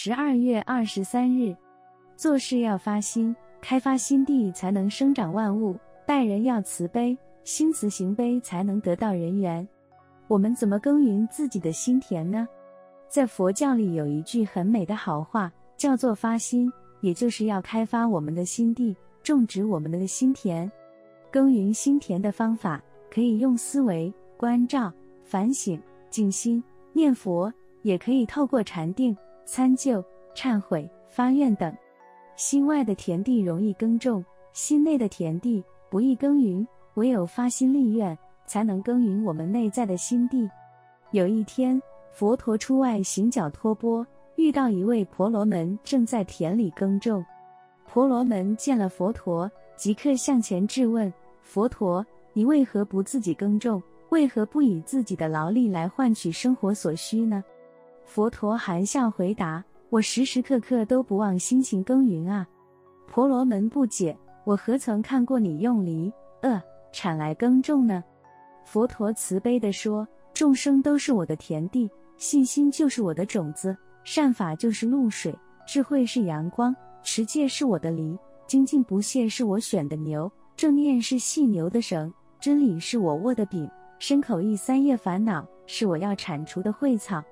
十二月二十三日，做事要发心，开发心地才能生长万物；待人要慈悲，心慈行悲才能得到人缘。我们怎么耕耘自己的心田呢？在佛教里有一句很美的好话，叫做发心，也就是要开发我们的心地，种植我们的心田。耕耘心田的方法，可以用思维、观照、反省、静心、念佛，也可以透过禅定。参究、忏悔、发愿等，心外的田地容易耕种，心内的田地不易耕耘。唯有发心立愿，才能耕耘我们内在的心地。有一天，佛陀出外行脚托钵，遇到一位婆罗门正在田里耕种。婆罗门见了佛陀，即刻向前质问：“佛陀，你为何不自己耕种？为何不以自己的劳力来换取生活所需呢？”佛陀含笑回答：“我时时刻刻都不忘辛勤耕耘啊。”婆罗门不解：“我何曾看过你用犁、轭、铲来耕种呢？”佛陀慈悲地说：“众生都是我的田地，信心就是我的种子，善法就是露水，智慧是阳光，持戒是我的犁，精进不懈是我选的牛，正念是细牛的绳，真理是我握的柄，身口意三业烦恼是我要铲除的秽草。”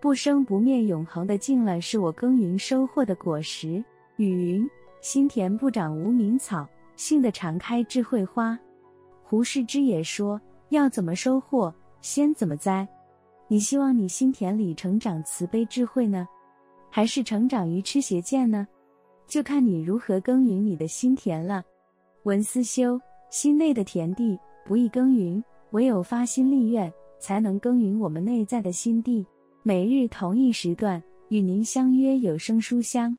不生不灭、永恒的净了，是我耕耘收获的果实。雨云：心田不长无名草，幸得常开智慧花。胡适之也说：要怎么收获，先怎么栽。你希望你心田里成长慈悲智慧呢，还是成长愚痴邪见呢？就看你如何耕耘你的心田了。文思修，心内的田地不易耕耘，唯有发心立愿，才能耕耘我们内在的心地。每日同一时段，与您相约有声书香。